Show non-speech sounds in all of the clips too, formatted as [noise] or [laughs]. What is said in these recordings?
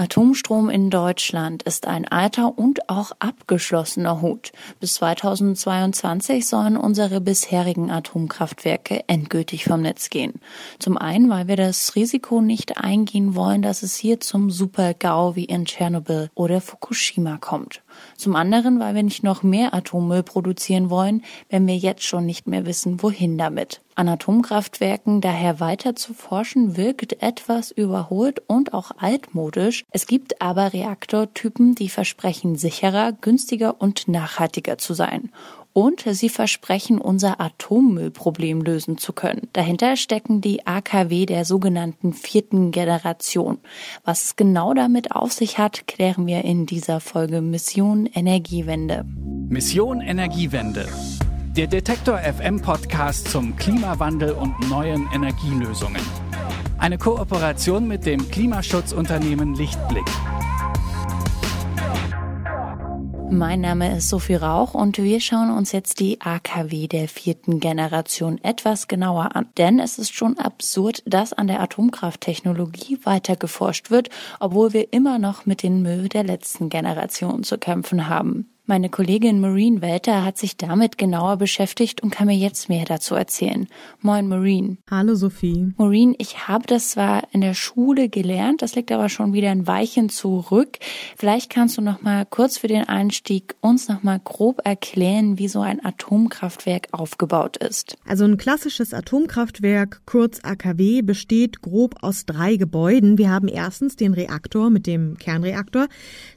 Atomstrom in Deutschland ist ein alter und auch abgeschlossener Hut. Bis 2022 sollen unsere bisherigen Atomkraftwerke endgültig vom Netz gehen. Zum einen, weil wir das Risiko nicht eingehen wollen, dass es hier zum Super-GAU wie in Tschernobyl oder Fukushima kommt. Zum anderen, weil wir nicht noch mehr Atommüll produzieren wollen, wenn wir jetzt schon nicht mehr wissen, wohin damit. An Atomkraftwerken daher weiter zu forschen, wirkt etwas überholt und auch altmodisch. Es gibt aber Reaktortypen, die versprechen sicherer, günstiger und nachhaltiger zu sein und sie versprechen, unser Atommüllproblem lösen zu können. Dahinter stecken die AKW der sogenannten vierten Generation. Was es genau damit auf sich hat, klären wir in dieser Folge Mission Energiewende. Mission Energiewende der Detektor FM Podcast zum Klimawandel und neuen Energielösungen. Eine Kooperation mit dem Klimaschutzunternehmen Lichtblick. Mein Name ist Sophie Rauch und wir schauen uns jetzt die AKW der vierten Generation etwas genauer an. Denn es ist schon absurd, dass an der Atomkrafttechnologie weiter geforscht wird, obwohl wir immer noch mit den Müll der letzten Generation zu kämpfen haben. Meine Kollegin Maureen Welter hat sich damit genauer beschäftigt und kann mir jetzt mehr dazu erzählen. Moin Maureen. Hallo Sophie. Maureen, ich habe das zwar in der Schule gelernt, das liegt aber schon wieder ein Weichen zurück. Vielleicht kannst du noch mal kurz für den Einstieg uns noch mal grob erklären, wie so ein Atomkraftwerk aufgebaut ist. Also ein klassisches Atomkraftwerk, kurz AKW, besteht grob aus drei Gebäuden. Wir haben erstens den Reaktor mit dem Kernreaktor,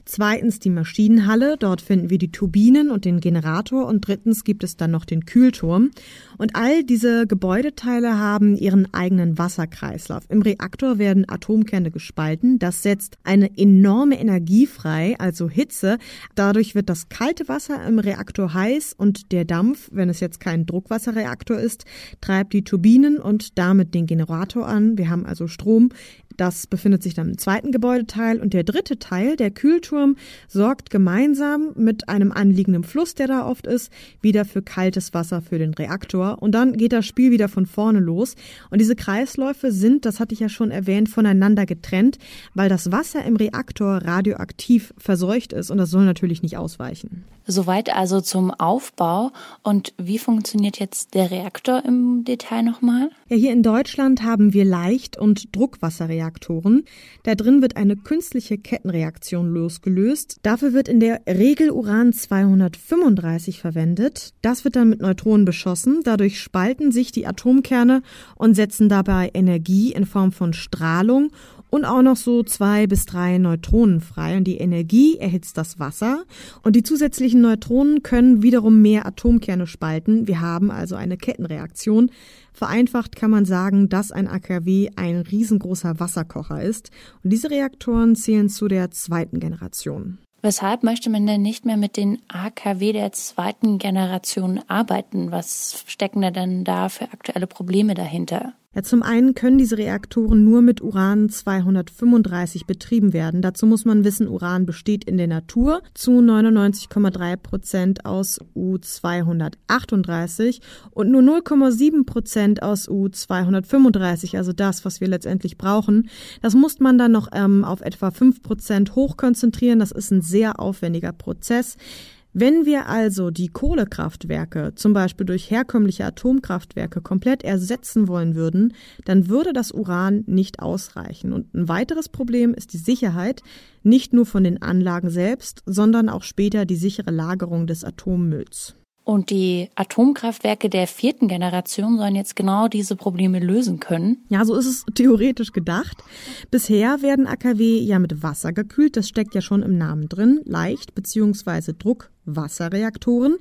zweitens die Maschinenhalle, dort finden wir die die Turbinen und den Generator und drittens gibt es dann noch den Kühlturm. Und all diese Gebäudeteile haben ihren eigenen Wasserkreislauf. Im Reaktor werden Atomkerne gespalten. Das setzt eine enorme Energie frei, also Hitze. Dadurch wird das kalte Wasser im Reaktor heiß und der Dampf, wenn es jetzt kein Druckwasserreaktor ist, treibt die Turbinen und damit den Generator an. Wir haben also Strom. Das befindet sich dann im zweiten Gebäudeteil und der dritte Teil, der Kühlturm, sorgt gemeinsam mit einem anliegenden Fluss, der da oft ist, wieder für kaltes Wasser für den Reaktor und dann geht das Spiel wieder von vorne los und diese Kreisläufe sind, das hatte ich ja schon erwähnt, voneinander getrennt, weil das Wasser im Reaktor radioaktiv verseucht ist und das soll natürlich nicht ausweichen. Soweit also zum Aufbau. Und wie funktioniert jetzt der Reaktor im Detail nochmal? Ja, hier in Deutschland haben wir Leicht- und Druckwasserreaktoren. Da drin wird eine künstliche Kettenreaktion losgelöst. Dafür wird in der Regel Uran 235 verwendet. Das wird dann mit Neutronen beschossen. Dadurch spalten sich die Atomkerne und setzen dabei Energie in Form von Strahlung und auch noch so zwei bis drei Neutronen frei. Und die Energie erhitzt das Wasser und die zusätzlichen Neutronen können wiederum mehr Atomkerne spalten. Wir haben also eine Kettenreaktion. Vereinfacht kann man sagen, dass ein AKW ein riesengroßer Wasserkocher ist. Und diese Reaktoren zählen zu der zweiten Generation. Weshalb möchte man denn nicht mehr mit den AKW der zweiten Generation arbeiten? Was stecken da denn da für aktuelle Probleme dahinter? Ja, zum einen können diese Reaktoren nur mit Uran 235 betrieben werden. Dazu muss man wissen, Uran besteht in der Natur zu 99,3 Prozent aus U238 und nur 0,7 Prozent aus U235, also das, was wir letztendlich brauchen. Das muss man dann noch ähm, auf etwa 5 Prozent hochkonzentrieren. Das ist ein sehr aufwendiger Prozess. Wenn wir also die Kohlekraftwerke zum Beispiel durch herkömmliche Atomkraftwerke komplett ersetzen wollen würden, dann würde das Uran nicht ausreichen. Und ein weiteres Problem ist die Sicherheit, nicht nur von den Anlagen selbst, sondern auch später die sichere Lagerung des Atommülls. Und die Atomkraftwerke der vierten Generation sollen jetzt genau diese Probleme lösen können. Ja, so ist es [laughs] theoretisch gedacht. Bisher werden AKW ja mit Wasser gekühlt. Das steckt ja schon im Namen drin. Leicht bzw. Druck Wasserreaktoren.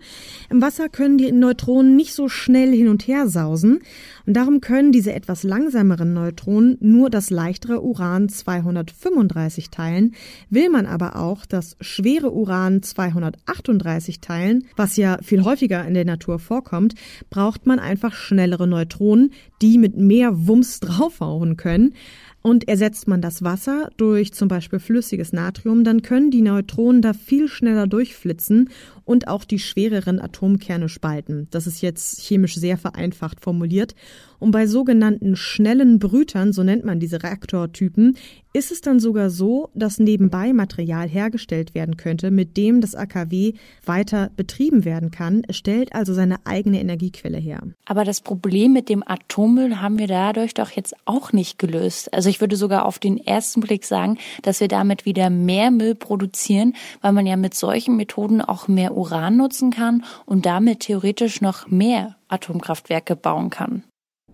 Im Wasser können die Neutronen nicht so schnell hin und her sausen und darum können diese etwas langsameren Neutronen nur das leichtere Uran 235 teilen. Will man aber auch das schwere Uran 238 teilen, was ja viel häufiger in der Natur vorkommt, braucht man einfach schnellere Neutronen, die mit mehr Wumms [laughs] draufhauen können. Und ersetzt man das Wasser durch zum Beispiel flüssiges Natrium, dann können die Neutronen da viel schneller durchflitzen und auch die schwereren Atomkerne spalten. Das ist jetzt chemisch sehr vereinfacht formuliert. Und bei sogenannten schnellen Brütern, so nennt man diese Reaktortypen, ist es dann sogar so, dass nebenbei Material hergestellt werden könnte, mit dem das AKW weiter betrieben werden kann. Es stellt also seine eigene Energiequelle her. Aber das Problem mit dem Atommüll haben wir dadurch doch jetzt auch nicht gelöst. Also ich würde sogar auf den ersten Blick sagen, dass wir damit wieder mehr Müll produzieren, weil man ja mit solchen Methoden auch mehr Uran nutzen kann und damit theoretisch noch mehr Atomkraftwerke bauen kann.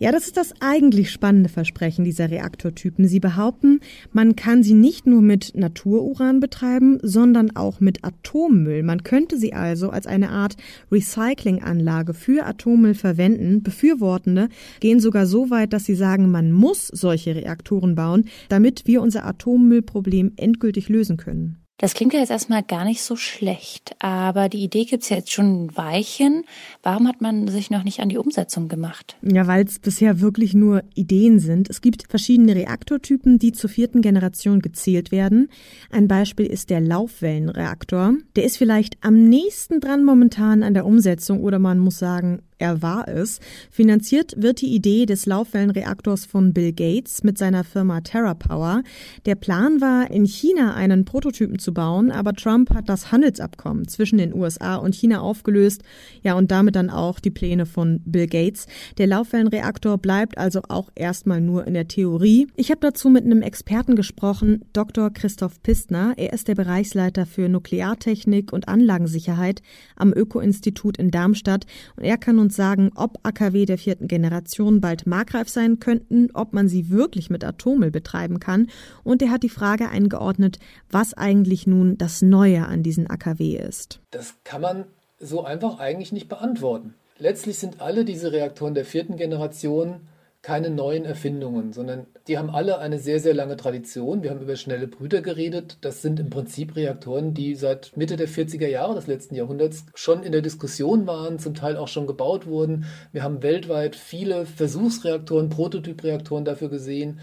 Ja, das ist das eigentlich spannende Versprechen dieser Reaktortypen. Sie behaupten, man kann sie nicht nur mit Natururan betreiben, sondern auch mit Atommüll. Man könnte sie also als eine Art Recyclinganlage für Atommüll verwenden. Befürwortende gehen sogar so weit, dass sie sagen, man muss solche Reaktoren bauen, damit wir unser Atommüllproblem endgültig lösen können. Das klingt ja jetzt erstmal gar nicht so schlecht, aber die Idee gibt's ja jetzt schon ein Weilchen. Warum hat man sich noch nicht an die Umsetzung gemacht? Ja, weil es bisher wirklich nur Ideen sind. Es gibt verschiedene Reaktortypen, die zur vierten Generation gezählt werden. Ein Beispiel ist der Laufwellenreaktor. Der ist vielleicht am nächsten dran momentan an der Umsetzung oder man muss sagen, er war es. Finanziert wird die Idee des Laufwellenreaktors von Bill Gates mit seiner Firma TerraPower. Der Plan war, in China einen Prototypen zu bauen, aber Trump hat das Handelsabkommen zwischen den USA und China aufgelöst, ja und damit dann auch die Pläne von Bill Gates. Der Laufwellenreaktor bleibt also auch erstmal nur in der Theorie. Ich habe dazu mit einem Experten gesprochen, Dr. Christoph Pistner. Er ist der Bereichsleiter für Nukleartechnik und Anlagensicherheit am Öko-Institut in Darmstadt und er kann uns uns sagen, ob AKW der vierten Generation bald markreif sein könnten, ob man sie wirklich mit Atommüll betreiben kann. Und er hat die Frage eingeordnet, was eigentlich nun das Neue an diesen AKW ist. Das kann man so einfach eigentlich nicht beantworten. Letztlich sind alle diese Reaktoren der vierten Generation keine neuen Erfindungen, sondern die haben alle eine sehr, sehr lange Tradition. Wir haben über schnelle Brüder geredet. Das sind im Prinzip Reaktoren, die seit Mitte der 40er Jahre des letzten Jahrhunderts schon in der Diskussion waren, zum Teil auch schon gebaut wurden. Wir haben weltweit viele Versuchsreaktoren, Prototypreaktoren dafür gesehen,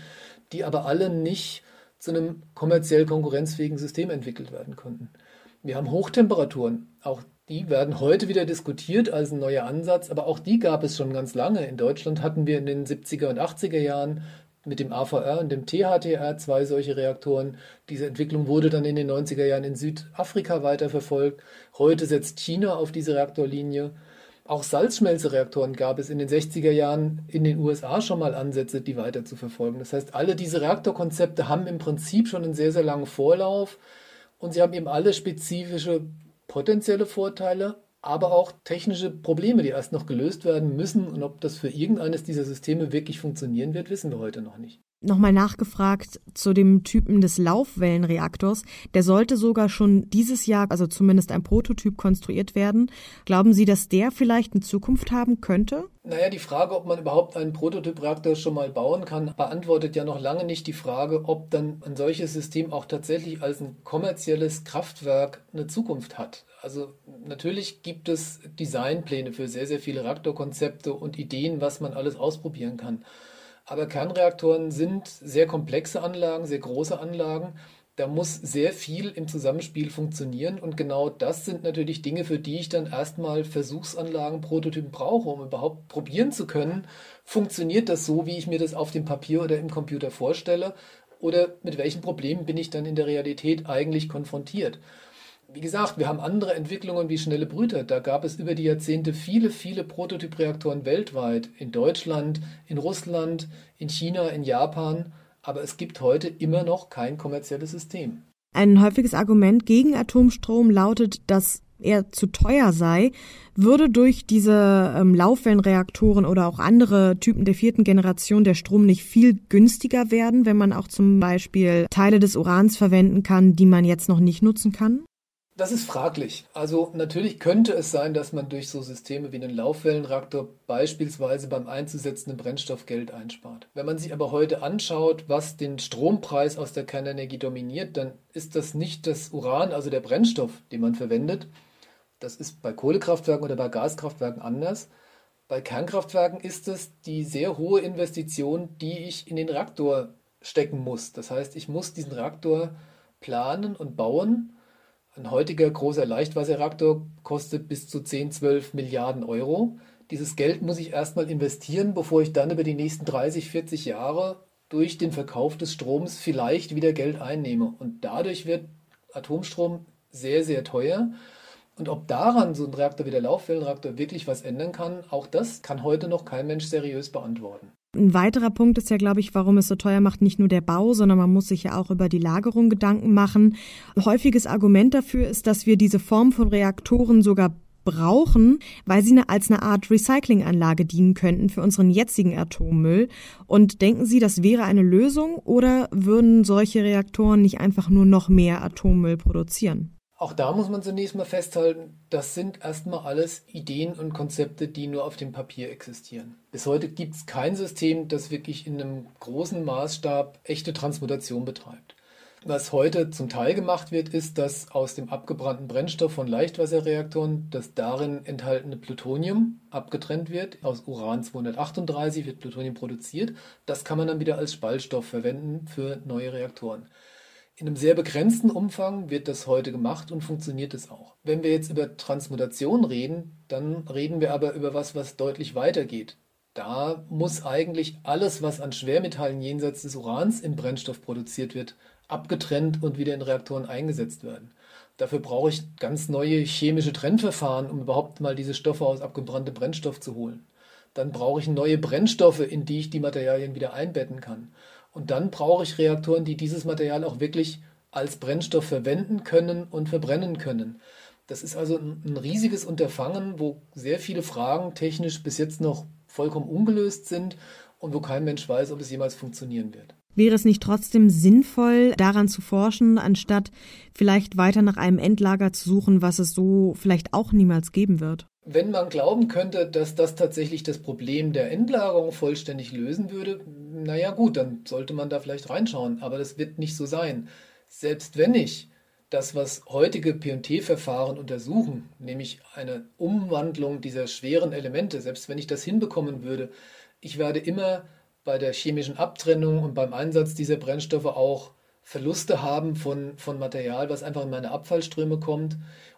die aber alle nicht zu einem kommerziell konkurrenzfähigen System entwickelt werden konnten. Wir haben Hochtemperaturen. Auch die werden heute wieder diskutiert als ein neuer Ansatz, aber auch die gab es schon ganz lange. In Deutschland hatten wir in den 70er und 80er Jahren mit dem AVR und dem THTR zwei solche Reaktoren. Diese Entwicklung wurde dann in den 90er Jahren in Südafrika weiterverfolgt. Heute setzt China auf diese Reaktorlinie. Auch Salzschmelzereaktoren gab es in den 60er Jahren in den USA schon mal Ansätze, die weiter zu verfolgen. Das heißt, alle diese Reaktorkonzepte haben im Prinzip schon einen sehr, sehr langen Vorlauf und sie haben eben alle spezifische potenzielle Vorteile, aber auch technische Probleme, die erst noch gelöst werden müssen. Und ob das für irgendeines dieser Systeme wirklich funktionieren wird, wissen wir heute noch nicht nochmal nachgefragt zu dem Typen des Laufwellenreaktors. Der sollte sogar schon dieses Jahr, also zumindest ein Prototyp, konstruiert werden. Glauben Sie, dass der vielleicht eine Zukunft haben könnte? Naja, die Frage, ob man überhaupt einen Prototypreaktor schon mal bauen kann, beantwortet ja noch lange nicht die Frage, ob dann ein solches System auch tatsächlich als ein kommerzielles Kraftwerk eine Zukunft hat. Also natürlich gibt es Designpläne für sehr, sehr viele Reaktorkonzepte und Ideen, was man alles ausprobieren kann. Aber Kernreaktoren sind sehr komplexe Anlagen, sehr große Anlagen. Da muss sehr viel im Zusammenspiel funktionieren und genau das sind natürlich Dinge, für die ich dann erstmal Versuchsanlagen, Prototypen brauche, um überhaupt probieren zu können, funktioniert das so, wie ich mir das auf dem Papier oder im Computer vorstelle oder mit welchen Problemen bin ich dann in der Realität eigentlich konfrontiert. Wie gesagt, wir haben andere Entwicklungen wie schnelle Brüter. Da gab es über die Jahrzehnte viele, viele Prototypreaktoren weltweit. In Deutschland, in Russland, in China, in Japan. Aber es gibt heute immer noch kein kommerzielles System. Ein häufiges Argument gegen Atomstrom lautet, dass er zu teuer sei, würde durch diese ähm, Laufwellenreaktoren oder auch andere Typen der vierten Generation der Strom nicht viel günstiger werden, wenn man auch zum Beispiel Teile des Urans verwenden kann, die man jetzt noch nicht nutzen kann? Das ist fraglich. Also natürlich könnte es sein, dass man durch so Systeme wie einen Laufwellenreaktor beispielsweise beim einzusetzenden Brennstoff Geld einspart. Wenn man sich aber heute anschaut, was den Strompreis aus der Kernenergie dominiert, dann ist das nicht das Uran, also der Brennstoff, den man verwendet. Das ist bei Kohlekraftwerken oder bei Gaskraftwerken anders. Bei Kernkraftwerken ist es die sehr hohe Investition, die ich in den Reaktor stecken muss. Das heißt, ich muss diesen Reaktor planen und bauen ein heutiger großer Leichtwasserreaktor kostet bis zu 10, 12 Milliarden Euro. Dieses Geld muss ich erstmal investieren, bevor ich dann über die nächsten 30, 40 Jahre durch den Verkauf des Stroms vielleicht wieder Geld einnehme. Und dadurch wird Atomstrom sehr, sehr teuer. Und ob daran so ein Reaktor wie der Laufwellenreaktor wirklich was ändern kann, auch das kann heute noch kein Mensch seriös beantworten. Ein weiterer Punkt ist ja, glaube ich, warum es so teuer macht, nicht nur der Bau, sondern man muss sich ja auch über die Lagerung Gedanken machen. Ein häufiges Argument dafür ist, dass wir diese Form von Reaktoren sogar brauchen, weil sie als eine Art Recyclinganlage dienen könnten für unseren jetzigen Atommüll. Und denken Sie, das wäre eine Lösung oder würden solche Reaktoren nicht einfach nur noch mehr Atommüll produzieren? Auch da muss man zunächst mal festhalten, das sind erstmal alles Ideen und Konzepte, die nur auf dem Papier existieren. Bis heute gibt es kein System, das wirklich in einem großen Maßstab echte Transmutation betreibt. Was heute zum Teil gemacht wird, ist, dass aus dem abgebrannten Brennstoff von Leichtwasserreaktoren das darin enthaltene Plutonium abgetrennt wird. Aus Uran 238 wird Plutonium produziert. Das kann man dann wieder als Spaltstoff verwenden für neue Reaktoren. In einem sehr begrenzten Umfang wird das heute gemacht und funktioniert es auch. Wenn wir jetzt über Transmutation reden, dann reden wir aber über was, was deutlich weitergeht. Da muss eigentlich alles, was an Schwermetallen jenseits des Urans im Brennstoff produziert wird, abgetrennt und wieder in Reaktoren eingesetzt werden. Dafür brauche ich ganz neue chemische Trennverfahren, um überhaupt mal diese Stoffe aus abgebranntem Brennstoff zu holen. Dann brauche ich neue Brennstoffe, in die ich die Materialien wieder einbetten kann. Und dann brauche ich Reaktoren, die dieses Material auch wirklich als Brennstoff verwenden können und verbrennen können. Das ist also ein, riesiges Unterfangen, wo sehr viele Fragen technisch bis jetzt noch vollkommen ungelöst sind und wo kein Mensch weiß, ob es jemals funktionieren wird. Wäre es nicht trotzdem sinnvoll, daran zu forschen, anstatt vielleicht weiter nach einem Endlager zu suchen, was es so vielleicht auch niemals geben wird? Wenn man glauben könnte, dass das tatsächlich das Problem der Endlagerung vollständig lösen würde, naja gut, dann sollte man da vielleicht reinschauen, aber das wird nicht so sein. Selbst wenn ich das, was heutige PT-Verfahren untersuchen, nämlich eine Umwandlung dieser schweren Elemente, selbst wenn ich das hinbekommen würde, ich werde immer bei der chemischen Abtrennung und beim Einsatz dieser Brennstoffe auch Verluste haben von, von Material, was einfach in meine Abfallströme kommt.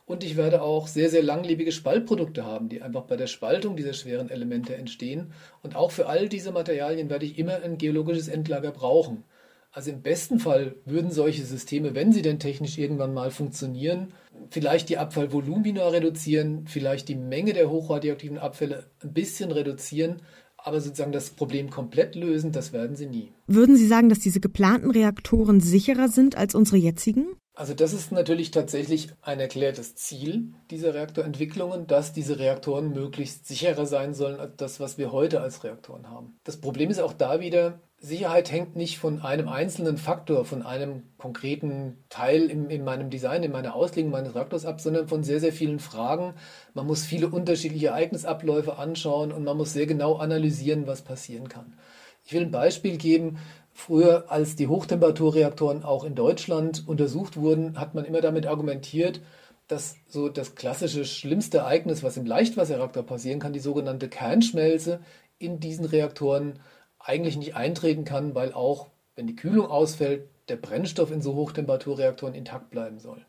Und ich werde auch sehr, sehr langlebige Spaltprodukte haben, die einfach bei der Spaltung dieser schweren Elemente entstehen. Und auch für all diese Materialien werde ich immer ein geologisches Endlager brauchen. Also im besten Fall würden solche Systeme, wenn sie denn technisch irgendwann mal funktionieren, vielleicht die Abfallvolumina reduzieren, vielleicht die Menge der hochradioaktiven Abfälle ein bisschen reduzieren, aber sozusagen das Problem komplett lösen, das werden sie nie. Würden Sie sagen, dass diese geplanten Reaktoren sicherer sind als unsere jetzigen? Also das ist natürlich tatsächlich ein erklärtes Ziel dieser Reaktorentwicklungen, dass diese Reaktoren möglichst sicherer sein sollen als das, was wir heute als Reaktoren haben. Das Problem ist auch da wieder, Sicherheit hängt nicht von einem einzelnen Faktor, von einem konkreten Teil in, in, meinem Design, in meiner Auslegung meines Reaktors ab, sondern von sehr, sehr vielen Fragen. Man muss viele unterschiedliche Ereignisabläufe anschauen und man muss sehr genau analysieren, was passieren kann. Ich will ein Beispiel geben. Früher, als die Hochtemperaturreaktoren auch in Deutschland untersucht wurden, hat man immer damit argumentiert, dass so das klassische schlimmste Ereignis, was im Leichtwasserreaktor passieren kann, die sogenannte Kernschmelze in diesen Reaktoren eigentlich nicht eintreten kann, weil auch, wenn die Kühlung ausfällt, der Brennstoff in so Hochtemperaturreaktoren intakt bleiben soll.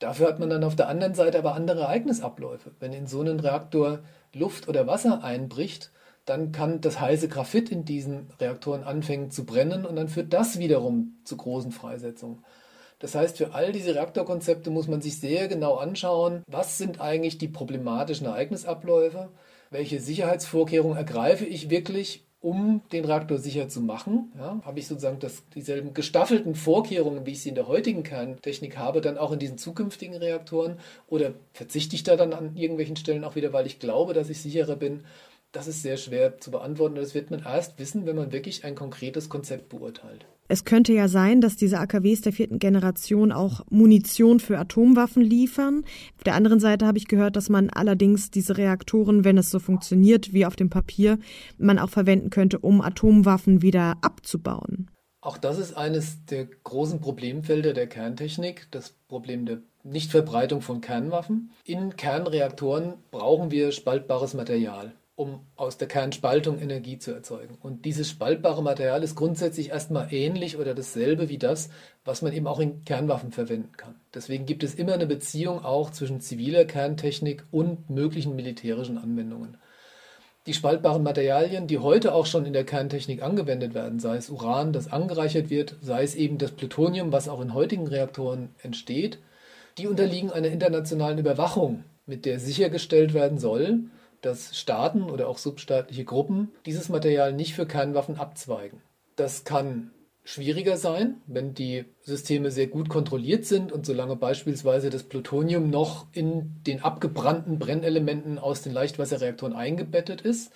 Dafür hat man dann auf der anderen Seite aber andere Ereignisabläufe. Wenn in so einen Reaktor Luft oder Wasser einbricht, dann kann das heiße Graphit in diesen Reaktoren anfangen zu brennen und dann führt das wiederum zu großen Freisetzungen. Das heißt, für all diese Reaktorkonzepte muss man sich sehr genau anschauen, was sind eigentlich die problematischen Ereignisabläufe, welche Sicherheitsvorkehrungen ergreife ich wirklich, um den Reaktor sicher zu machen, ja, habe ich sozusagen das, dieselben gestaffelten Vorkehrungen, wie ich sie in der heutigen Kerntechnik habe, dann auch in diesen zukünftigen Reaktoren? Oder verzichte ich da dann an irgendwelchen Stellen auch wieder, weil ich glaube, dass ich sicherer bin? Das ist sehr schwer zu beantworten. Das wird man erst wissen, wenn man wirklich ein konkretes Konzept beurteilt. Es könnte ja sein, dass diese AKWs der vierten Generation auch Munition für Atomwaffen liefern. Auf der anderen Seite habe ich gehört, dass man allerdings diese Reaktoren, wenn es so funktioniert wie auf dem Papier, man auch verwenden könnte, um Atomwaffen wieder abzubauen. Auch das ist eines der großen Problemfelder der Kerntechnik, das Problem der Nichtverbreitung von Kernwaffen. In Kernreaktoren brauchen wir spaltbares Material um aus der Kernspaltung Energie zu erzeugen. Und dieses spaltbare Material ist grundsätzlich erstmal ähnlich oder dasselbe wie das, was man eben auch in Kernwaffen verwenden kann. Deswegen gibt es immer eine Beziehung auch zwischen ziviler Kerntechnik und möglichen militärischen Anwendungen. Die spaltbaren Materialien, die heute auch schon in der Kerntechnik angewendet werden, sei es Uran, das angereichert wird, sei es eben das Plutonium, was auch in heutigen Reaktoren entsteht, die unterliegen einer internationalen Überwachung, mit der sichergestellt werden soll, dass Staaten oder auch substaatliche Gruppen dieses Material nicht für Kernwaffen abzweigen. Das kann schwieriger sein, wenn die Systeme sehr gut kontrolliert sind und solange beispielsweise das Plutonium noch in den abgebrannten Brennelementen aus den Leichtwasserreaktoren eingebettet ist.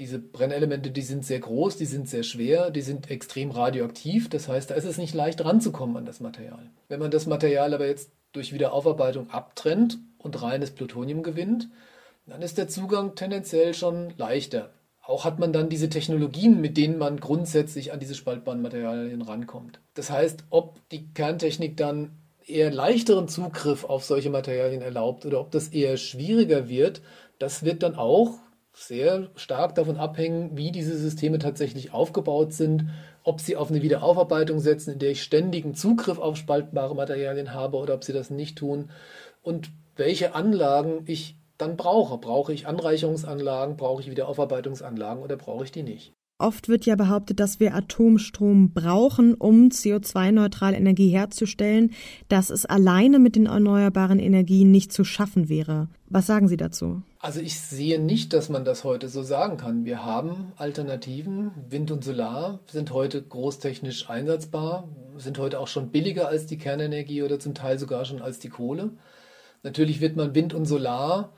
Diese Brennelemente, die sind sehr groß, die sind sehr schwer, die sind extrem radioaktiv. Das heißt, da ist es nicht leicht ranzukommen an das Material. Wenn man das Material aber jetzt durch Wiederaufarbeitung abtrennt und reines Plutonium gewinnt, dann ist der Zugang tendenziell schon leichter. Auch hat man dann diese Technologien, mit denen man grundsätzlich an diese spaltbaren Materialien rankommt. Das heißt, ob die Kerntechnik dann eher leichteren Zugriff auf solche Materialien erlaubt oder ob das eher schwieriger wird, das wird dann auch sehr stark davon abhängen, wie diese Systeme tatsächlich aufgebaut sind, ob sie auf eine Wiederaufarbeitung setzen, in der ich ständigen Zugriff auf spaltbare Materialien habe oder ob sie das nicht tun und welche Anlagen ich dann brauche. Brauche ich Anreicherungsanlagen, brauche ich Wiederaufarbeitungsanlagen oder brauche ich die nicht? Oft wird ja behauptet, dass wir Atomstrom brauchen, um CO2-neutrale Energie herzustellen, dass es alleine mit den erneuerbaren Energien nicht zu schaffen wäre. Was sagen Sie dazu? Also ich sehe nicht, dass man das heute so sagen kann. Wir haben Alternativen. Wind und Solar sind heute großtechnisch einsatzbar, sind heute auch schon billiger als die Kernenergie oder zum Teil sogar schon als die Kohle. Natürlich wird man Wind und Solar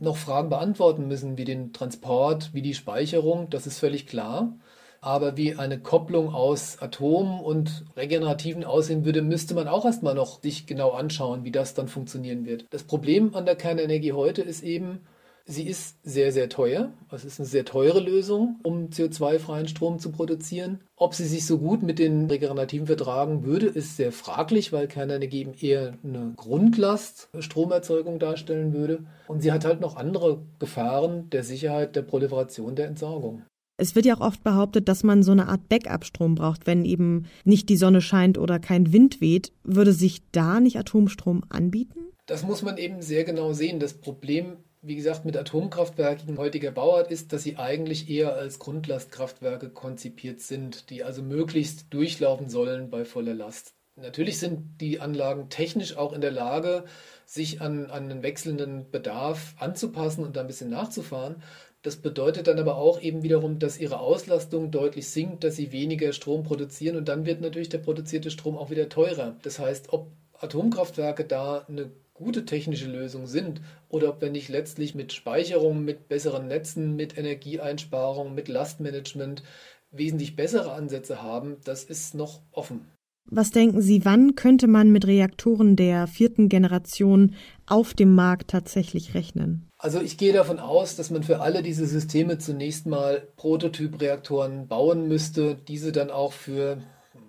noch Fragen beantworten müssen, wie den Transport, wie die Speicherung, das ist völlig klar. Aber wie eine Kopplung aus Atom und Regenerativen aussehen würde, müsste man auch erstmal noch sich genau anschauen, wie das dann funktionieren wird. Das Problem an der Kernenergie heute ist eben, Sie ist sehr, sehr teuer. Es ist eine sehr teure Lösung, um CO2-freien Strom zu produzieren. Ob sie sich so gut mit den Regenerativen vertragen würde, ist sehr fraglich, weil Kernenergie eben eher eine Grundlast Stromerzeugung darstellen würde. Und sie hat halt noch andere Gefahren der Sicherheit, der Proliferation, der Entsorgung. Es wird ja auch oft behauptet, dass man so eine Art Backup-Strom braucht, wenn eben nicht die Sonne scheint oder kein Wind weht. Würde sich da nicht Atomstrom anbieten? Das muss man eben sehr genau sehen. Das Problem wie gesagt, mit Atomkraftwerken heutiger Bauart ist, dass sie eigentlich eher als Grundlastkraftwerke konzipiert sind, die also möglichst durchlaufen sollen bei voller Last. Natürlich sind die Anlagen technisch auch in der Lage, sich an, an einen wechselnden Bedarf anzupassen und da ein bisschen nachzufahren. Das bedeutet dann aber auch eben wiederum, dass ihre Auslastung deutlich sinkt, dass sie weniger Strom produzieren und dann wird natürlich der produzierte Strom auch wieder teurer. Das heißt, ob Atomkraftwerke da eine gute technische Lösung sind oder ob wir nicht letztlich mit Speicherung, mit besseren Netzen, mit Energieeinsparung, mit Lastmanagement wesentlich bessere Ansätze haben, das ist noch offen. Was denken Sie, wann könnte man mit Reaktoren der vierten Generation auf dem Markt tatsächlich rechnen? Also ich gehe davon aus, dass man für alle diese Systeme zunächst mal Prototypreaktoren bauen müsste, diese dann auch für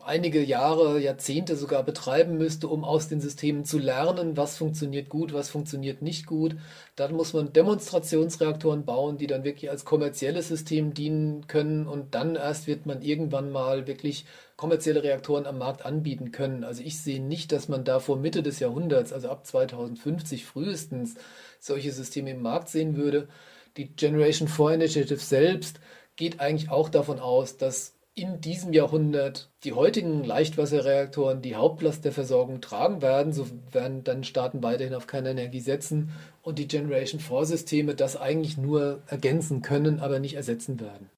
einige Jahre, Jahrzehnte sogar betreiben müsste, um aus den Systemen zu lernen, was funktioniert gut, was funktioniert nicht gut. Dann muss man Demonstrationsreaktoren bauen, die dann wirklich als kommerzielles System dienen können und dann erst wird man irgendwann mal wirklich kommerzielle Reaktoren am Markt anbieten können. Also ich sehe nicht, dass man da vor Mitte des Jahrhunderts, also ab 2050 frühestens, solche Systeme im Markt sehen würde. Die Generation 4 Initiative selbst geht eigentlich auch davon aus, dass in diesem Jahrhundert die heutigen Leichtwasserreaktoren die Hauptlast der Versorgung tragen werden. So werden dann Staaten weiterhin auf keine Energie setzen und die Generation 4 Systeme das eigentlich nur ergänzen können, aber nicht ersetzen werden.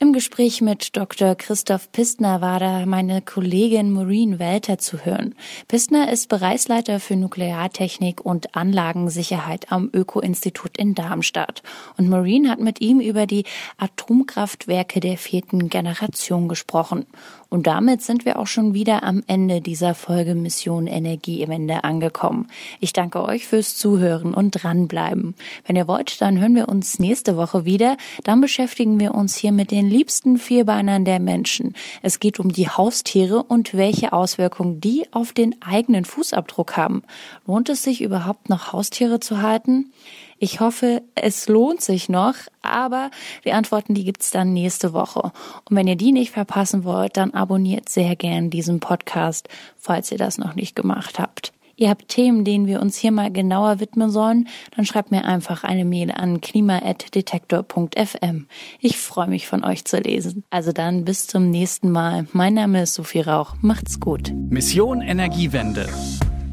Im Gespräch mit Dr. Christoph Pistner war da meine Kollegin Maureen Welter zu hören. Pistner ist Bereichsleiter für Nukleartechnik und Anlagensicherheit am Öko-Institut in Darmstadt. Und Maureen hat mit ihm über die Atomkraftwerke der vierten Generation gesprochen. Und damit sind wir auch schon wieder am Ende dieser Folge Mission Energiewende angekommen. Ich danke euch fürs Zuhören und dranbleiben. Wenn ihr wollt, dann hören wir uns nächste Woche wieder. Dann beschäftigen wir uns hier mit den liebsten Vierbeinern der Menschen. Es geht um die Haustiere und welche Auswirkungen die auf den eigenen Fußabdruck haben. Lohnt es sich überhaupt noch Haustiere zu halten? Ich hoffe, es lohnt sich noch, aber die Antworten, die gibt's dann nächste Woche. Und wenn ihr die nicht verpassen wollt, dann abonniert sehr gern diesen Podcast, falls ihr das noch nicht gemacht habt. Ihr habt Themen, denen wir uns hier mal genauer widmen sollen, dann schreibt mir einfach eine Mail an klima.detektor.fm. Ich freue mich von euch zu lesen. Also dann bis zum nächsten Mal. Mein Name ist Sophie Rauch. Macht's gut. Mission Energiewende.